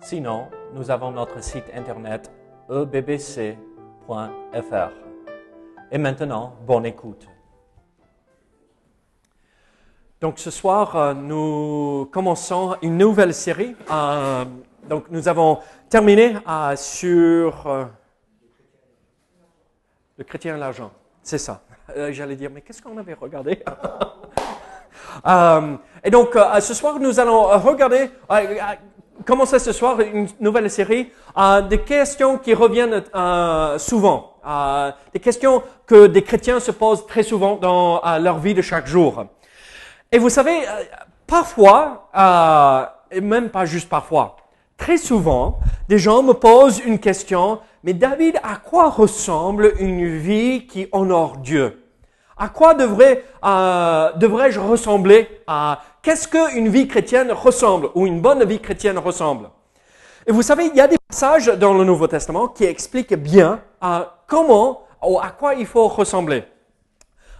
Sinon, nous avons notre site internet ebbc.fr. Et maintenant, bonne écoute. Donc ce soir, euh, nous commençons une nouvelle série. Euh, donc nous avons terminé euh, sur le chrétien et l'argent. C'est ça. J'allais dire, mais qu'est-ce qu'on avait regardé? Et donc ce soir, nous allons regarder, commencer ce soir une nouvelle série euh, des questions qui reviennent euh, souvent. Euh, des questions que des chrétiens se posent très souvent dans euh, leur vie de chaque jour. Et vous savez, parfois, et même pas juste parfois, très souvent, des gens me posent une question, mais David, à quoi ressemble une vie qui honore Dieu? À quoi devrais, devrais-je ressembler à Qu'est-ce qu'une vie chrétienne ressemble ou une bonne vie chrétienne ressemble? Et vous savez, il y a des passages dans le Nouveau Testament qui expliquent bien euh, comment ou à quoi il faut ressembler.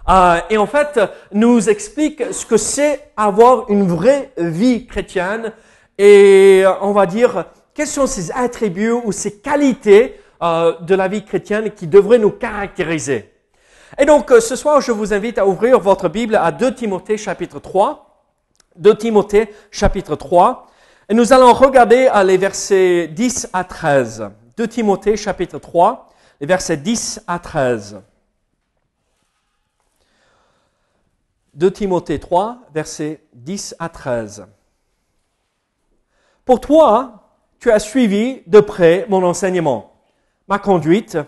Euh, et en fait, nous explique ce que c'est avoir une vraie vie chrétienne et euh, on va dire quels sont ces attributs ou ces qualités euh, de la vie chrétienne qui devraient nous caractériser. Et donc euh, ce soir, je vous invite à ouvrir votre Bible à 2 Timothée chapitre 3. 2 Timothée chapitre 3. Et nous allons regarder euh, les versets 10 à 13. 2 Timothée chapitre 3, les versets 10 à 13. 2 Timothée 3, versets 10 à 13. Pour toi, tu as suivi de près mon enseignement, ma conduite,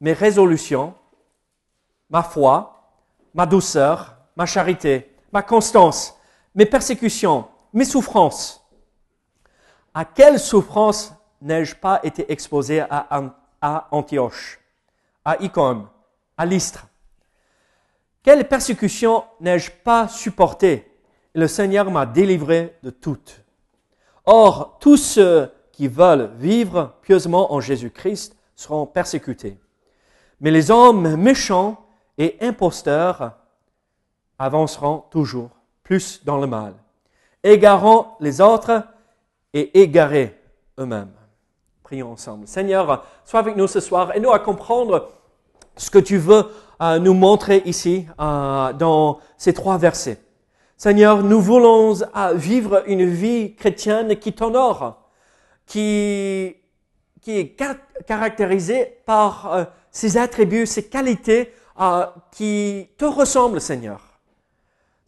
mes résolutions, ma foi, ma douceur, ma charité, ma constance, mes persécutions, mes souffrances. À quelle souffrance n'ai-je pas été exposé à, Antioche, à Icône, à Lystre? Quelle persécution n'ai-je pas supporté Le Seigneur m'a délivré de toutes. Or, tous ceux qui veulent vivre pieusement en Jésus-Christ seront persécutés. Mais les hommes méchants et imposteurs avanceront toujours plus dans le mal, égarant les autres et égarés eux-mêmes. Prions ensemble. Seigneur, sois avec nous ce soir et nous à comprendre ce que tu veux euh, nous montrer ici euh, dans ces trois versets. Seigneur, nous voulons euh, vivre une vie chrétienne qui t'honore, qui, qui est car- caractérisée par euh, ces attributs, ces qualités euh, qui te ressemblent, Seigneur.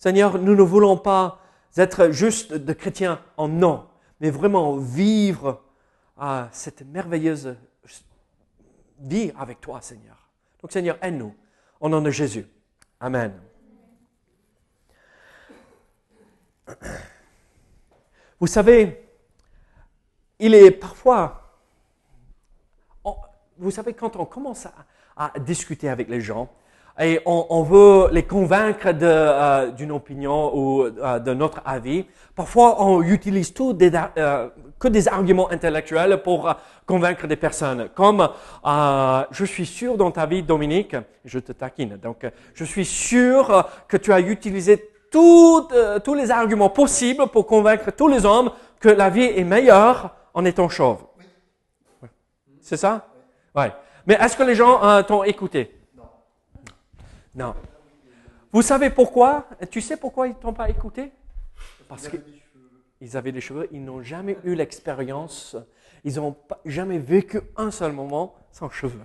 Seigneur, nous ne voulons pas être juste de chrétiens en nom, mais vraiment vivre euh, cette merveilleuse vie avec toi, Seigneur. Donc, Seigneur, aide-nous. Au nom de Jésus. Amen. Vous savez, il est parfois, vous savez, quand on commence à discuter avec les gens et on, on veut les convaincre de, euh, d'une opinion ou euh, de notre avis, parfois on utilise tout des, euh, que des arguments intellectuels pour euh, convaincre des personnes. Comme euh, je suis sûr dans ta vie, Dominique, je te taquine. Donc, je suis sûr euh, que tu as utilisé tout, euh, tous les arguments possibles pour convaincre tous les hommes que la vie est meilleure en étant chauve. C'est ça? Ouais. Mais est-ce que les gens euh, t'ont écouté? Non. Vous savez pourquoi? Tu sais pourquoi ils t'ont pas écouté? Parce qu'ils avaient des cheveux, ils n'ont jamais eu l'expérience, ils n'ont jamais vécu un seul moment sans cheveux.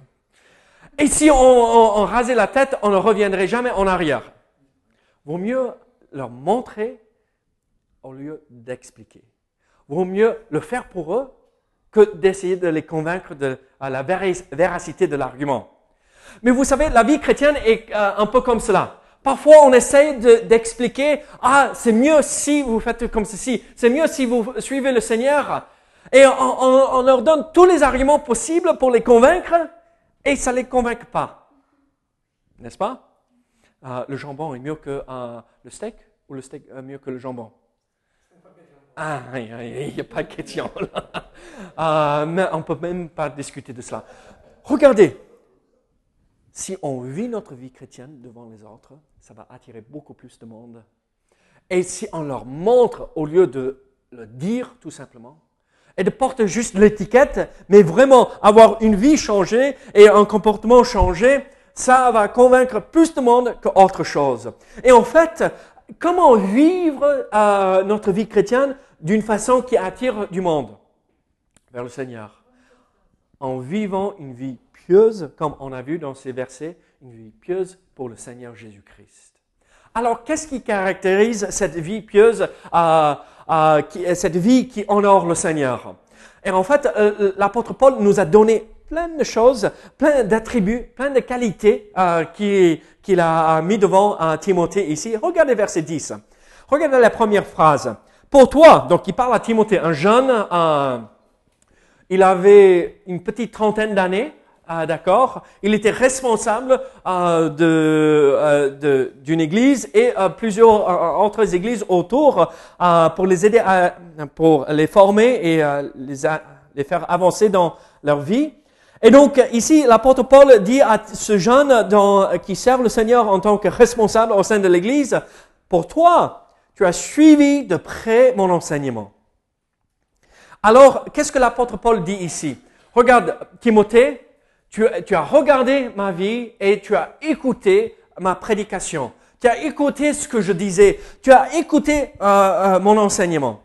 Et si on, on- on rasait la tête, on ne reviendrait jamais en arrière. Vaut mieux leur montrer au lieu d'expliquer. Vaut mieux le faire pour eux que d'essayer de les convaincre de à la véracité de l'argument. Mais vous savez, la vie chrétienne est euh, un peu comme cela. Parfois, on essaye d'expliquer, ah, c'est mieux si vous faites comme ceci, c'est mieux si vous suivez le Seigneur. Et on, leur donne tous les arguments possibles pour les convaincre, et ça ne les convainc pas. N'est-ce pas? Euh, Le jambon est mieux que euh, le steak, ou le steak est mieux que le jambon? Ah, il n'y a pas de question. Euh, mais on ne peut même pas discuter de cela. Regardez, si on vit notre vie chrétienne devant les autres, ça va attirer beaucoup plus de monde. Et si on leur montre, au lieu de le dire tout simplement, et de porter juste l'étiquette, mais vraiment avoir une vie changée et un comportement changé, ça va convaincre plus de monde qu'autre chose. Et en fait, comment vivre euh, notre vie chrétienne d'une façon qui attire du monde? Vers le Seigneur En vivant une vie comme on a vu dans ces versets, une vie pieuse pour le Seigneur Jésus-Christ. Alors, qu'est-ce qui caractérise cette vie pieuse, euh, euh, cette vie qui honore le Seigneur? Et en fait, euh, l'apôtre Paul nous a donné plein de choses, plein d'attributs, plein de qualités qu'il a mis devant Timothée ici. Regardez verset 10. Regardez la première phrase. Pour toi, donc il parle à Timothée, un jeune, il avait une petite trentaine d'années, ah, d'accord Il était responsable euh, euh, de, d'une église et euh, plusieurs autres églises autour pour les aider, à, pour les former et les, les faire avancer dans leur vie. Et donc ici, l'apôtre Paul dit à ce jeune dans, qui sert le Seigneur en tant que responsable au sein de l'église, pour toi, tu as suivi de près mon enseignement. Alors, qu'est-ce que l'apôtre Paul dit ici? Regarde, Timothée, tu, as regardé ma vie et tu as écouté ma prédication. Tu as écouté ce que je disais. Tu as écouté euh, euh, mon enseignement.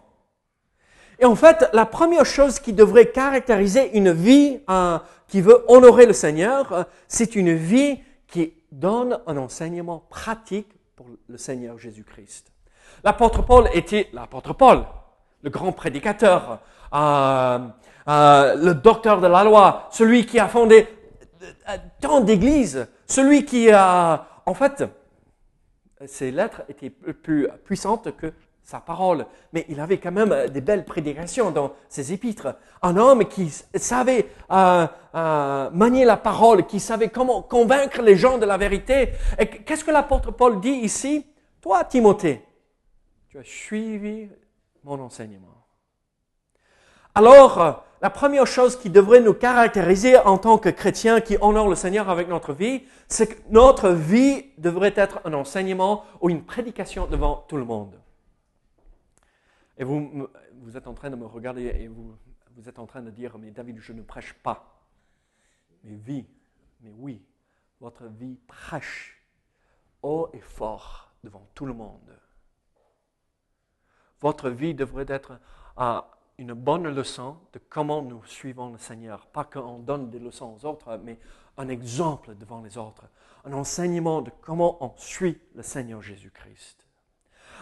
Et en fait, la première chose qui devrait caractériser une vie euh, qui veut honorer le Seigneur, c'est une vie qui donne un enseignement pratique pour le Seigneur Jésus-Christ. L'apôtre Paul était l'apôtre Paul, le grand prédicateur, le docteur de la loi, celui qui a fondé tant d'églises. Celui qui a, en fait, ses lettres étaient plus puissantes que sa parole, mais il avait quand même des belles prédications dans ses épîtres. Un homme qui savait euh, euh, manier la parole, qui savait comment convaincre les gens de la vérité. Et qu'est-ce que l'apôtre Paul dit ici? Toi, Timothée, tu as suivi mon enseignement. Alors, la première chose qui devrait nous caractériser en tant que chrétiens qui honorent le Seigneur avec notre vie, c'est que notre vie devrait être un enseignement ou une prédication devant tout le monde. Et vous, êtes en train de me regarder et vous, êtes en train de dire, mais David, je ne prêche pas. Mais vie, mais oui, votre vie prêche haut et fort devant tout le monde. Votre vie devrait être un une bonne leçon de comment nous suivons le Seigneur. Pas qu'on donne des leçons aux autres, mais un exemple devant les autres. Un enseignement de comment on suit le Seigneur Jésus-Christ.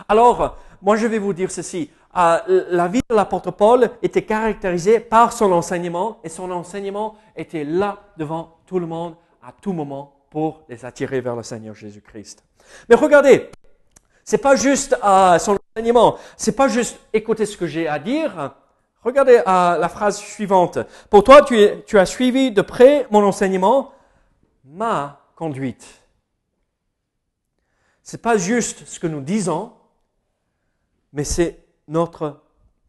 Alors, moi je vais vous dire ceci. Euh, la vie de l'apôtre Paul était caractérisée par son enseignement et son enseignement était là devant tout le monde à tout moment pour les attirer vers le Seigneur Jésus-Christ. Mais regardez, c'est pas juste euh, son enseignement, c'est pas juste écouter ce que j'ai à dire, Regardez euh, la phrase suivante. Pour toi, tu, as suivi de près mon enseignement, ma conduite. C'est pas juste ce que nous disons, mais c'est notre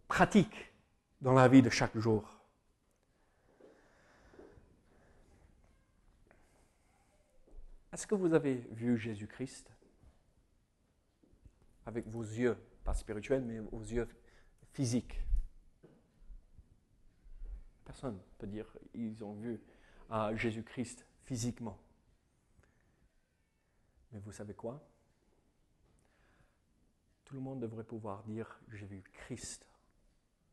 pratique dans la vie de chaque jour. Est-ce que vous avez vu Jésus-Christ? Avec vos yeux, pas spirituels, mais vos yeux physiques Personne ne peut dire ils ont vu euh, Jésus-Christ physiquement. Mais vous savez quoi? Tout le monde devrait pouvoir dire j'ai vu Christ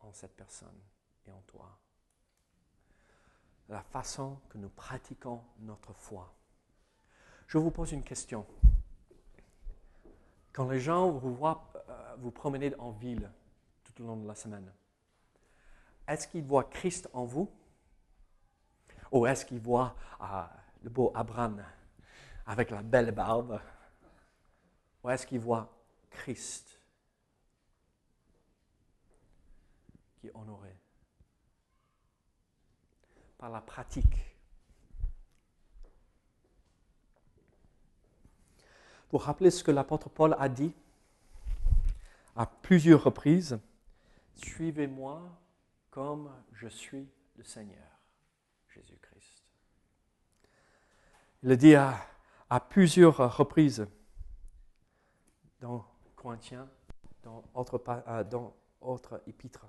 en cette personne et en toi. La façon que nous pratiquons notre foi. Je vous pose une question. Quand les gens vous voient euh, vous promener en ville tout au long de la semaine, est-ce qu'il voit Christ en vous? Ou est-ce qu'il voit ah, le beau Abraham avec la belle barbe? Ou est-ce qu'il voit Christ qui est honoré? Par la pratique. Pour rappeler ce que l'apôtre Paul a dit à plusieurs reprises, Suivez-moi comme je suis le Seigneur, Jésus-Christ. Il le dit à, plusieurs reprises dans Corinthiens, dans autres, euh, dans autres épîtres.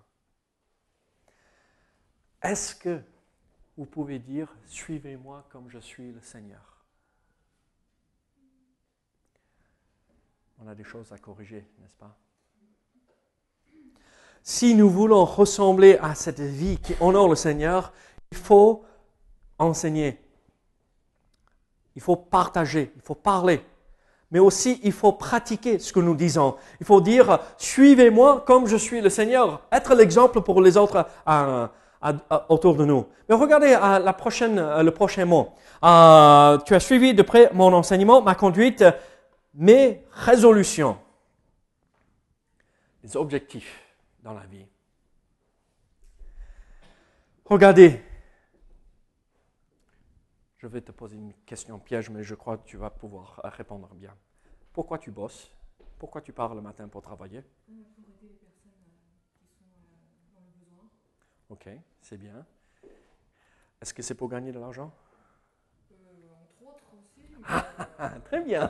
Est-ce que vous pouvez dire, suivez-moi comme je suis le Seigneur? On a des choses à corriger, n'est-ce pas? Si nous voulons ressembler à cette vie qui honore le Seigneur, il faut enseigner, il faut partager, il faut parler, mais aussi il faut pratiquer ce que nous disons. Il faut dire, suivez-moi comme je suis le Seigneur, être l'exemple pour les autres euh, autour de nous. Mais regardez euh, la prochaine, euh, le prochain mot. tu as suivi de près mon enseignement, ma conduite, mes résolutions, les objectifs dans la vie. Regardez, je vais te poser une question piège, mais je crois que tu vas pouvoir répondre bien. Pourquoi tu bosses? Pourquoi tu pars le matin pour travailler? Ok, c'est bien. Est-ce que c'est pour gagner de l'argent? Entre autres aussi. Très bien.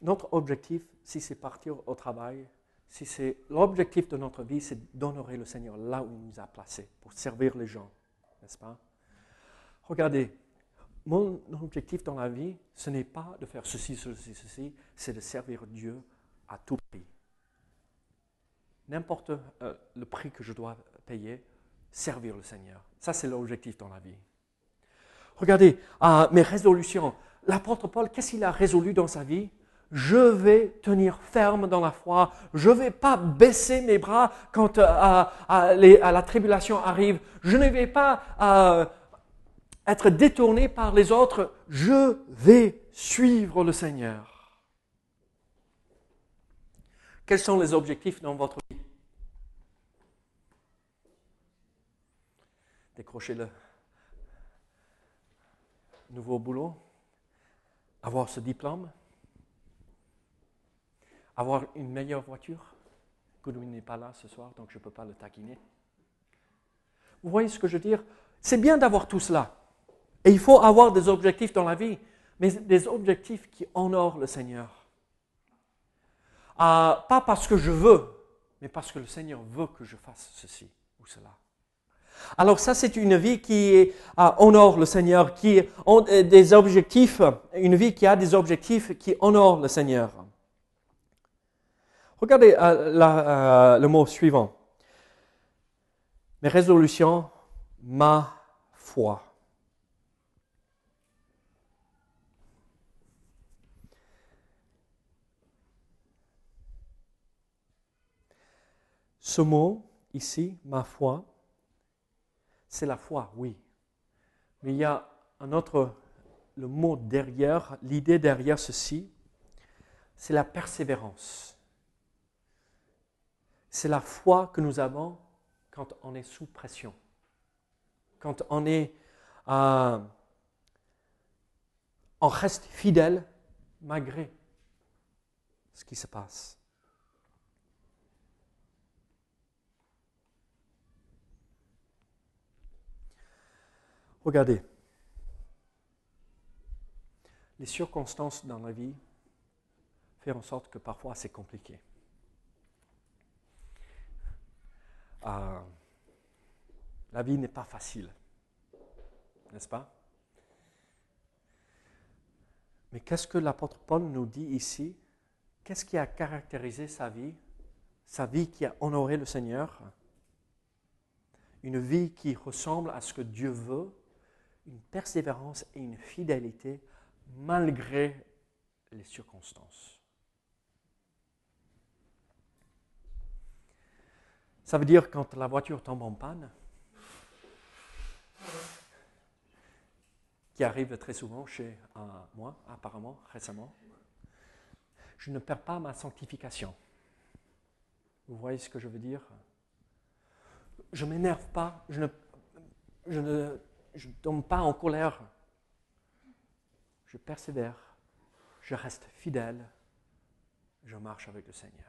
Notre objectif, si c'est partir au travail, si c'est l'objectif de notre vie, c'est d'honorer le Seigneur là où il nous a placés, pour servir les gens, n'est-ce pas? Regardez, mon objectif dans la vie, ce n'est pas de faire ceci, ceci, ceci, c'est de servir Dieu à tout prix. N'importe euh, le prix que je dois payer, servir le Seigneur. Ça, c'est l'objectif dans la vie. Regardez, euh, mes résolutions. L'apôtre Paul, qu'est-ce qu'il a résolu dans sa vie? Je vais tenir ferme dans la foi. Je ne vais pas baisser mes bras quand euh, la tribulation arrive. Je ne vais pas être détourné par les autres, je vais suivre le Seigneur. Quels sont les objectifs dans votre vie? Décrocher le nouveau boulot, avoir ce diplôme, avoir une meilleure voiture? Goodwin n'est pas là ce soir, donc je ne peux pas le taquiner. Vous voyez ce que je veux dire? C'est bien d'avoir tout cela. Et il faut avoir des objectifs dans la vie, mais des objectifs qui honorent le Seigneur. Euh, pas parce que je veux, mais parce que le Seigneur veut que je fasse ceci ou cela. Alors ça, c'est une vie qui euh, honore le Seigneur, qui a des objectifs, une vie qui a des objectifs qui honorent le Seigneur. Regardez euh, le mot suivant. Mes résolutions, ma foi. Ce mot ici, ma foi, c'est la foi, oui. Mais il y a un autre, le mot derrière, l'idée derrière ceci, c'est la persévérance. C'est la foi que nous avons quand on est sous pression, quand on est, euh, on reste fidèle malgré ce qui se passe. Regardez, les circonstances dans la vie font en sorte que parfois c'est compliqué. Euh, la vie n'est pas facile, n'est-ce pas? Mais qu'est-ce que l'apôtre Paul nous dit ici? Qu'est-ce qui a caractérisé sa vie? Sa vie qui a honoré le Seigneur? Une vie qui ressemble à ce que Dieu veut une persévérance et une fidélité malgré les circonstances. Ça veut dire quand la voiture tombe en panne, qui arrive très souvent chez moi, apparemment, récemment. je ne perds pas ma sanctification. Vous voyez ce que je veux dire? Je ne m'énerve pas, je ne, je ne je tombe pas en colère. Je persévère, je reste fidèle, je marche avec le Seigneur.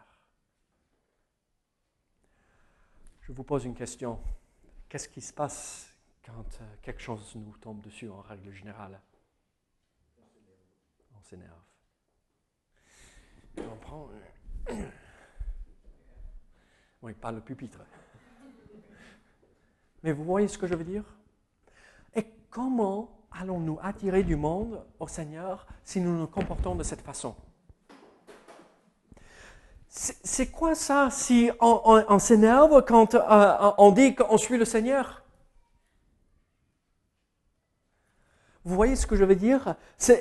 Je vous pose une question. Qu'est-ce qui se passe quand euh, quelque chose nous tombe dessus en règle générale? On s'énerve. On prend. Oui, pas le pupitre. Mais vous voyez ce que je veux dire? Et comment allons-nous attirer du monde au Seigneur si nous nous comportons de cette façon? C'est quoi ça si on, s'énerve quand euh, on dit qu'on suit le Seigneur? Vous voyez ce que je veux dire? Euh,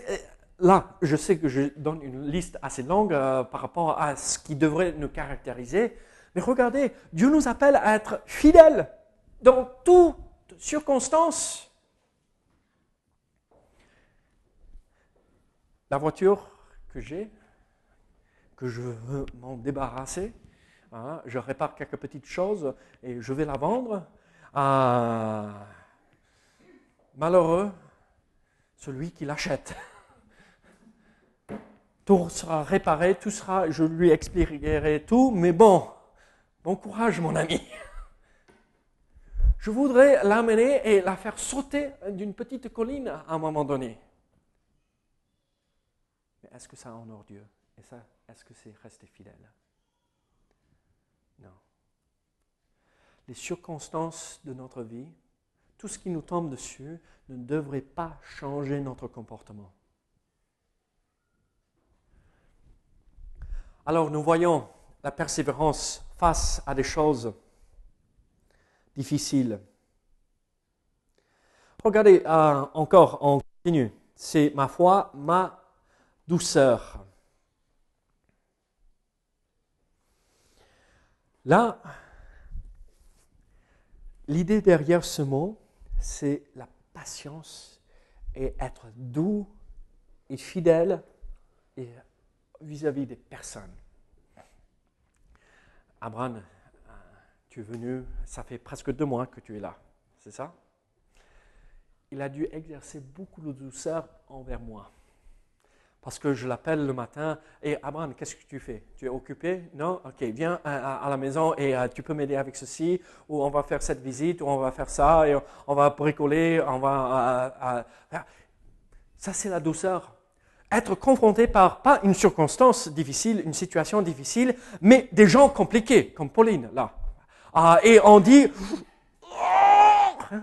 là, je sais que je donne une liste assez longue euh, par rapport à ce qui devrait nous caractériser, mais regardez, Dieu nous appelle à être fidèles dans toutes circonstances. La voiture que j'ai, que je veux m'en débarrasser, hein, je répare quelques petites choses et je vais la vendre. à malheureux celui qui l'achète. Tout sera réparé, tout sera, je lui expliquerai tout, mais bon, Bon courage, mon ami. Je voudrais l'amener et la faire sauter d'une petite colline à un moment donné. Mais est-ce que ça honore Dieu? Et ça, est-ce que c'est rester fidèle? Non. Les circonstances de notre vie, tout ce qui nous tombe dessus, ne devrait pas changer notre comportement. Alors nous voyons la persévérance face à des choses difficiles. Regardez euh, encore, on continue. C'est ma foi, ma douceur. Là, l'idée derrière ce mot, c'est la patience et être doux et fidèle vis-à-vis des personnes. Abraham, euh, tu es venu, ça fait presque deux mois que tu es là, c'est ça? Il a dû exercer beaucoup de douceur envers moi. Parce que je l'appelle le matin, et Abraham, qu'est-ce que tu fais? Tu es occupé? Non? Ok, viens à, la maison et euh, tu peux m'aider avec ceci, ou on va faire cette visite, ou on va faire ça, et on va bricoler, on va... Euh, ça, c'est la douceur. Être confronté par, pas une circonstance difficile, une situation difficile, mais des gens compliqués, comme Pauline, là. Ah, et on dit, oh,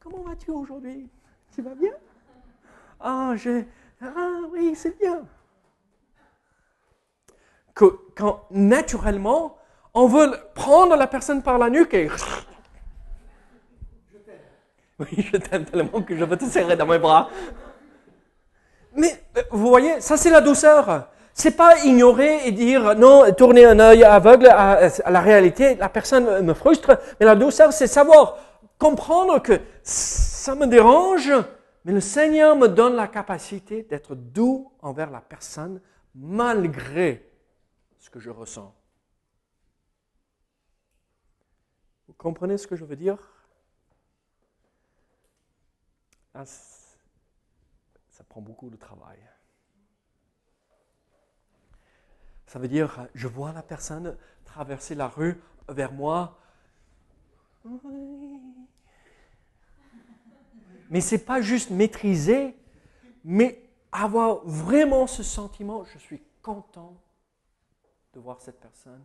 comment vas-tu aujourd'hui? Tu vas bien? Ah, je, ah oui, c'est bien. Que, quand naturellement, on veut prendre la personne par la nuque et... Je t'aime. Oui, je t'aime tellement que je veux te serrer dans mes bras. Mais euh, vous voyez, ça c'est la douceur. C'est pas ignorer et dire non, tourner un œil aveugle à, la réalité. La personne me frustre, mais la douceur, c'est savoir comprendre que ça me dérange, mais le Seigneur me donne la capacité d'être doux envers la personne malgré ce que je ressens. Vous comprenez ce que je veux dire? Ah, ça prend beaucoup de travail. Ça veut dire, je vois la personne traverser la rue vers moi. Mais ce n'est pas juste maîtriser, mais avoir vraiment ce sentiment, je suis content de voir cette personne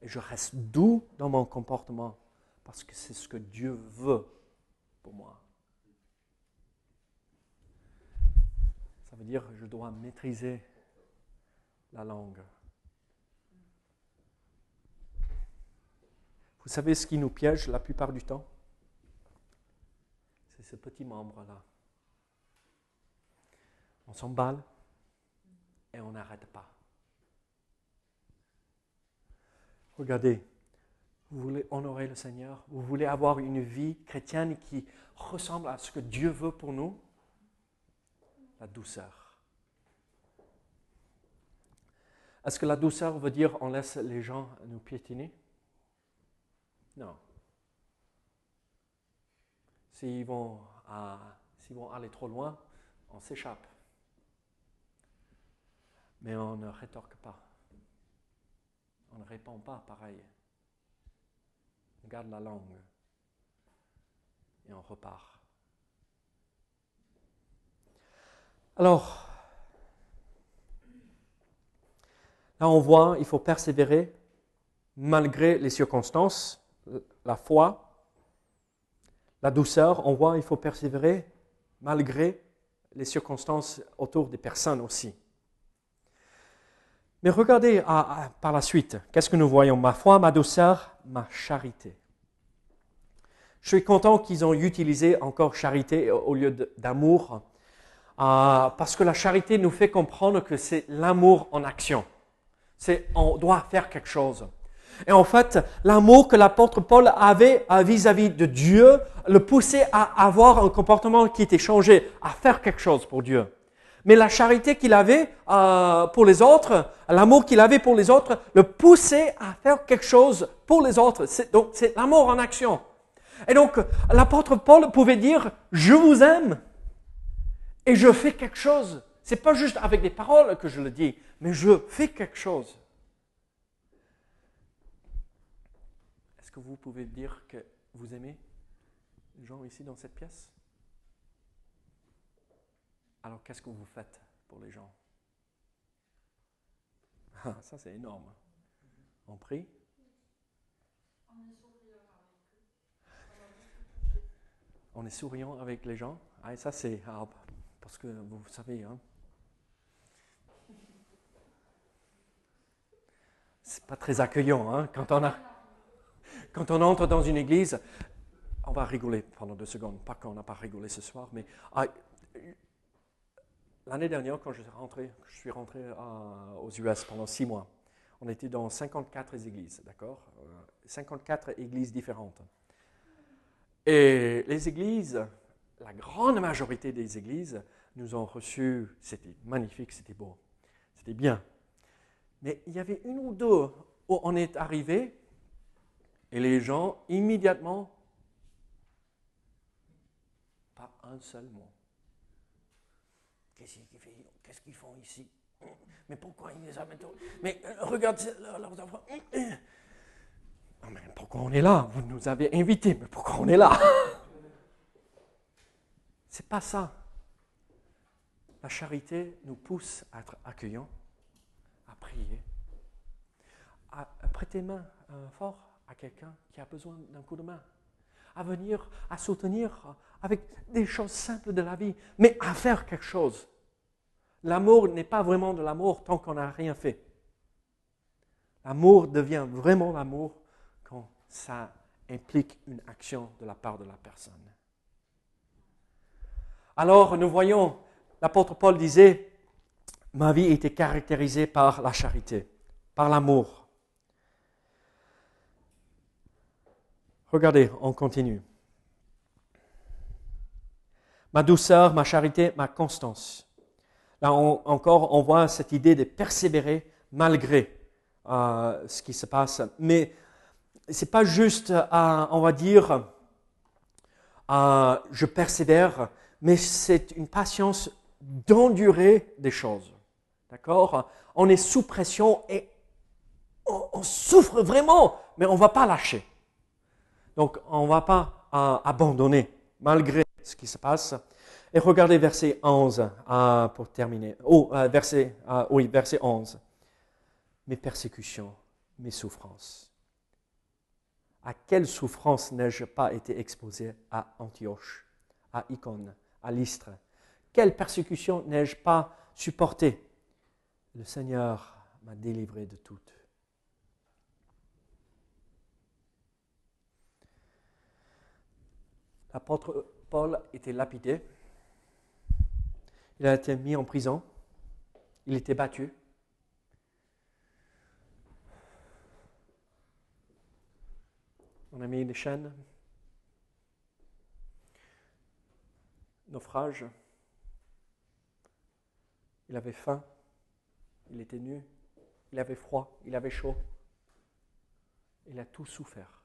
et je reste doux dans mon comportement parce que c'est ce que Dieu veut pour moi. veut dire que je dois maîtriser la langue. Vous savez ce qui nous piège la plupart du temps? Ce petit membre-là. On s'emballe et on n'arrête pas. Regardez, vous voulez honorer le Seigneur, vous voulez avoir une vie chrétienne qui ressemble à ce que Dieu veut pour nous, la douceur. Est-ce que la douceur veut dire on laisse les gens nous piétiner? Non. S'ils vont, vont aller trop loin, on s'échappe. Mais on ne rétorque pas. On ne répond pas pareil. On garde la langue et on repart. Alors, là on voit, il faut persévérer malgré les circonstances, la foi, la douceur, on voit, il faut persévérer malgré les circonstances autour des personnes aussi. Mais regardez par la suite, qu'est-ce que nous voyons? Ma foi, ma douceur, ma charité. Je suis content qu'ils ont utilisé encore charité au lieu d'amour, euh, parce que la charité nous fait comprendre que c'est l'amour en action. C'est on doit faire quelque chose. Et en fait, l'amour que l'apôtre Paul avait vis-à-vis de Dieu le poussait à avoir un comportement qui était changé, à faire quelque chose pour Dieu. Mais la charité qu'il avait euh, pour les autres, l'amour qu'il avait pour les autres, le poussait à faire quelque chose pour les autres. Donc c'est l'amour en action. Et donc l'apôtre Paul pouvait dire, je vous aime et je fais quelque chose. C'est pas juste avec des paroles que je le dis, mais je fais quelque chose. Est-ce que vous pouvez dire que vous aimez les gens ici dans cette pièce? Alors qu'est-ce que vous faites pour les gens? Ah, Ça c'est énorme. On prie. On est souriant avec les gens. Ah, et ça c'est ah, parce que vous savez, hein, c'est pas très accueillant hein, quand on a quand on entre dans une église. On va rigoler pendant deux secondes, pas qu'on n'a pas rigolé ce soir, mais ah, l'année dernière quand je suis rentré, euh, aux US pendant six mois, on était dans 54 églises, d'accord, Euh, 54 églises différentes. Et les églises, la grande majorité des églises nous ont reçus, c'était magnifique, c'était beau, c'était bien. Mais il y avait une ou deux où on est arrivé et les gens, immédiatement, pas un seul mot. Qu'est-ce qu'ils font ici? Mais pourquoi ils les amènent Mais euh, regarde leurs enfants. Pourquoi on est là? Vous nous avez invités, mais pourquoi on est là? C'est pas ça. La charité nous pousse à être accueillants, à prier, à prêter main fort à quelqu'un qui a besoin d'un coup de main, à venir, à soutenir avec des choses simples de la vie, mais à faire quelque chose. L'amour n'est pas vraiment de l'amour tant qu'on n'a rien fait. L'amour devient vraiment l'amour quand ça implique une action de la part de la personne. Alors nous voyons, l'apôtre Paul disait, ma vie était caractérisée par la charité, par l'amour. Regardez, on continue. Ma douceur, ma charité, ma constance. Là encore, on voit cette idée de persévérer malgré euh, ce qui se passe. Mais c'est pas juste, euh, on va dire, euh, je persévère, mais c'est une patience d'endurer des choses. D'accord? On est sous pression et on, on souffre vraiment, mais on ne va pas lâcher. Donc, on ne va pas euh, abandonner malgré ce qui se passe. Et regardez verset 11 euh, pour terminer. Oh, euh, verset, euh, oui, verset 11. Mes persécutions, mes souffrances. À quelle souffrance n'ai-je pas été exposé à Antioche, à Icône, à Lystre? Quelle persécution n'ai-je pas supporté Le Seigneur m'a délivré de toutes. L'apôtre Paul était lapidé. Il a été mis en prison. Il était battu. On a mis des chaînes. Naufrage. Il avait faim. Il était nu. il avait froid, il avait chaud. Il a tout souffert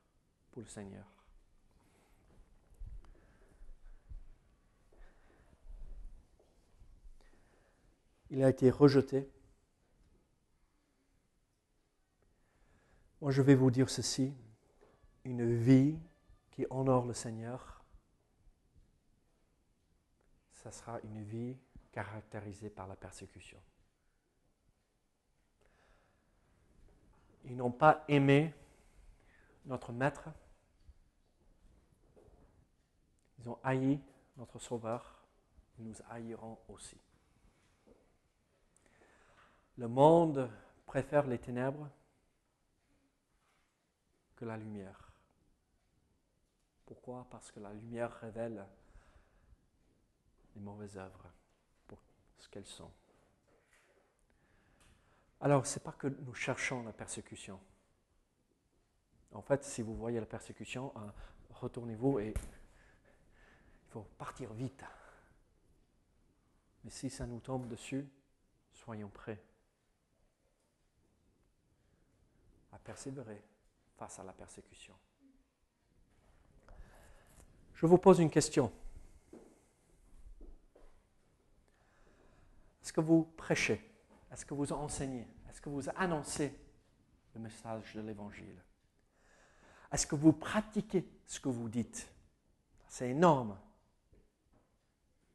pour le Seigneur. Il a été rejeté. Moi, je vais vous dire ceci. Une vie qui honore le Seigneur, ça sera une vie caractérisée par la persécution. Ils n'ont pas aimé notre Maître. Ils ont haï notre Sauveur. Ils nous haïront aussi. Le monde préfère les ténèbres que la lumière. Pourquoi? Parce que la lumière révèle les mauvaises œuvres pour ce qu'elles sont. Alors, ce n'est pas que nous cherchons la persécution. En fait, si vous voyez la persécution, hein, retournez-vous et il faut partir vite. Mais si ça nous tombe dessus, soyons prêts à persévérer face à la persécution. Je vous pose une question. Est-ce que vous prêchez? Est-ce que vous enseignez? Est-ce que vous annoncez le message de l'Évangile? Est-ce que vous pratiquez ce que vous dites? C'est énorme.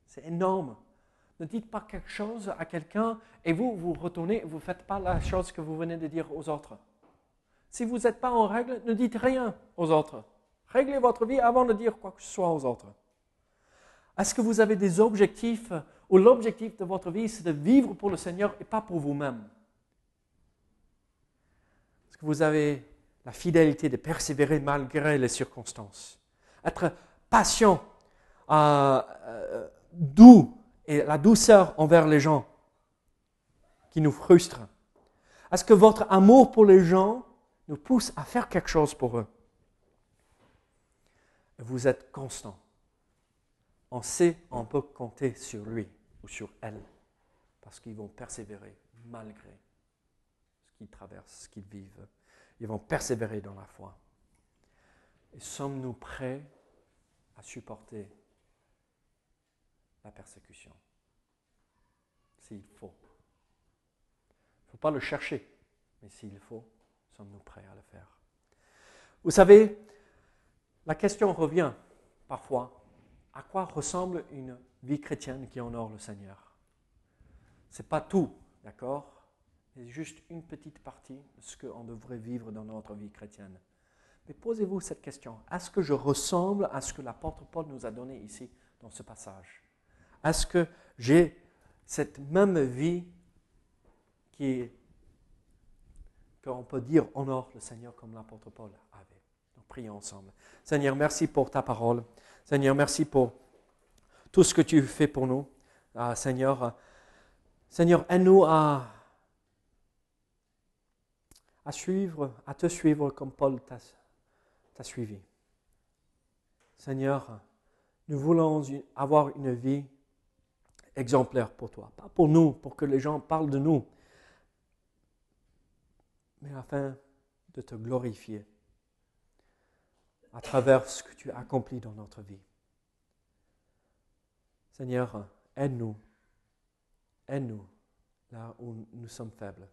C'est énorme. Ne dites pas quelque chose à quelqu'un et vous, vous retournez, vous ne faites pas la chose que vous venez de dire aux autres. Si vous n'êtes pas en règle, ne dites rien aux autres. Réglez votre vie avant de dire quoi que ce soit aux autres. Est-ce que vous avez des objectifs ou l'objectif de votre vie, c'est de vivre pour le Seigneur et pas pour vous-même? Est-ce que vous avez la fidélité de persévérer malgré les circonstances? Être patient, euh, euh, doux et la douceur envers les gens qui nous frustrent Est-ce que votre amour pour les gens nous pousse à faire quelque chose pour eux vous êtes constant. On sait, on peut compter sur lui ou sur elle, parce qu'ils vont persévérer malgré ce qu'ils traversent, ce qu'ils vivent. Ils vont persévérer dans la foi. Et sommes-nous prêts à supporter la persécution? S'il faut. Il ne faut pas le chercher, mais s'il faut, sommes-nous prêts à le faire? Vous savez, la question revient parfois, à quoi ressemble une vie chrétienne qui honore le Seigneur? Ce n'est pas tout, d'accord? C'est juste une petite partie de ce qu'on devrait vivre dans notre vie chrétienne. Mais posez-vous cette question. Est-ce que je ressemble à ce que l'apôtre Paul nous a donné ici dans ce passage? Est-ce que j'ai cette même vie qui qu'on peut dire honore le Seigneur comme l'apôtre Paul avait prions ensemble. Seigneur, merci pour ta parole. Seigneur, merci pour tout ce que tu fais pour nous. Ah, Seigneur, Seigneur, aide-nous à suivre, à te suivre comme Paul t'a suivi. Seigneur, nous voulons avoir une vie exemplaire pour toi. Pas pour nous, pour que les gens parlent de nous, mais afin de te glorifier à travers ce que tu as accompli dans notre vie. Seigneur, aide-nous, aide-nous là où nous sommes faibles.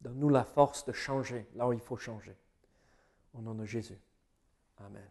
Donne-nous la force de changer là où il faut changer. Au nom de Jésus. Amen.